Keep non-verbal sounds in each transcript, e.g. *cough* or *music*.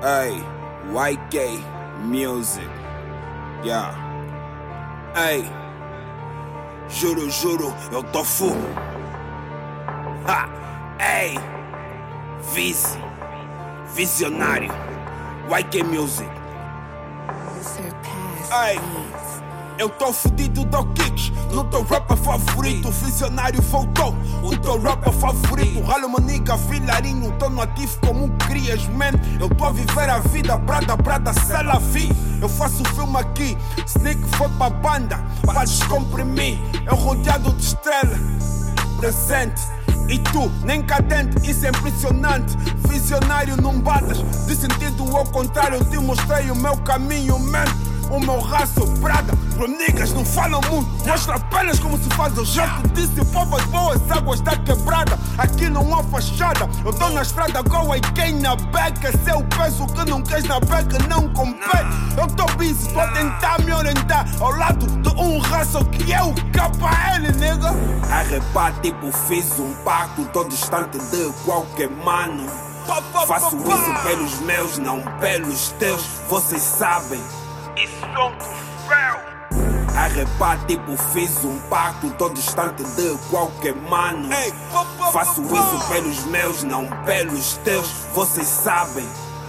Hey, YK Music. Yeah. Hey, juro, juro, eu tô full. Ha! Hey, vice, visionário. YK Music. Beats. Eu tô fudido do kicks, no teu rapper favorito. O visionário voltou, o teu rapper favorito. Ralo maniga, filarinho, tô no ativo como crias, man. Eu tô a viver a vida, brada, brada, vi. Eu faço filme aqui, sneak foi pra banda, pra descomprimir. Eu rodeado de estrela, presente. E tu, nem cadente, isso é impressionante. Visionário, não batas, de sentido ao contrário. Eu te mostrei o meu caminho, man. O meu raço, Prada, pro niggas não falam muito. Mostra apenas como se faz. Eu já te disse, povas boas, águas da quebrada. Aqui não há fachada. Eu tô na estrada, go e quem na beca. Se eu peço que não queres na beca, não compete. Eu tô busy, tô a tentar me orientar. Ao lado de um raço que é o KL, nigga. Arrebate, tipo, fiz um pacto. Tô distante de qualquer mano. Faço isso pelos meus, não pelos teus. Vocês sabem. É um troféu. Arrebate, tipo, fiz um pacto. Tô distante de qualquer mano. Faço isso pelos meus, não pelos teus. Vocês sabem.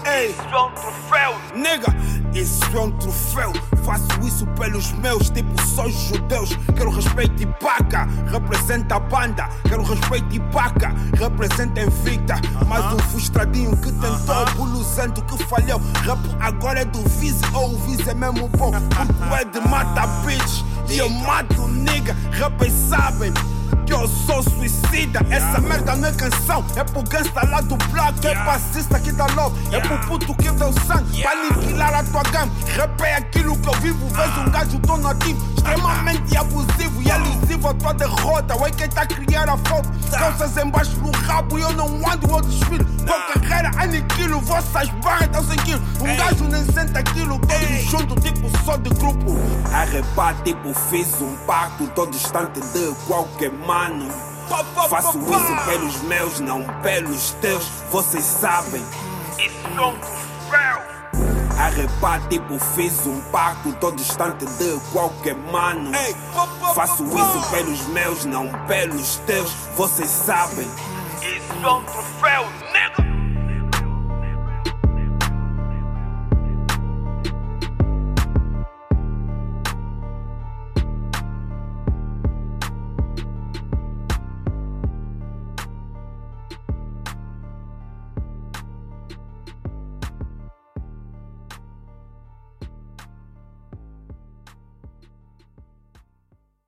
Isso é um troféu, nega. É um troféu. Faço isso pelos meus, tipo, sou judeus. Quero respeito e paga. Representa a banda. Quero respeito e paga. Representa invicta. Mas um frustradinho que tentou, pulo santo que falhou. Rap agora é do Viz, ou o Viz é mesmo bom. *laughs* O é de mata bitch. E eu mato nigga. Rappers sabem que eu sou suicida. Essa merda não é canção, é pro gangsta lá do bloco. É passista que dá love, é pro puto que deu sangue. Pra aniquilar a tua gang. Rap é aquilo que eu vivo. Vês um gajo tão extremamente abusivo e elusivo a tua derrota. O quem tá a criar a foto. Calças embaixo do rabo e eu não ando ao desfile. Com carreira aniquilo, vossas barras dão sem quilo. Um gajo nem sente aquilo, todos junto, tipo só de grupo. Arrebate, tipo, fiz um pacto, tô distante de qualquer mano. Faço isso pelos meus, não pelos teus. Vocês sabem. Isso é um troféu. Arrebate, tipo, fiz um pacto, tô distante de qualquer mano. Faço isso pelos meus, não pelos teus. Vocês sabem. Isso é um troféu,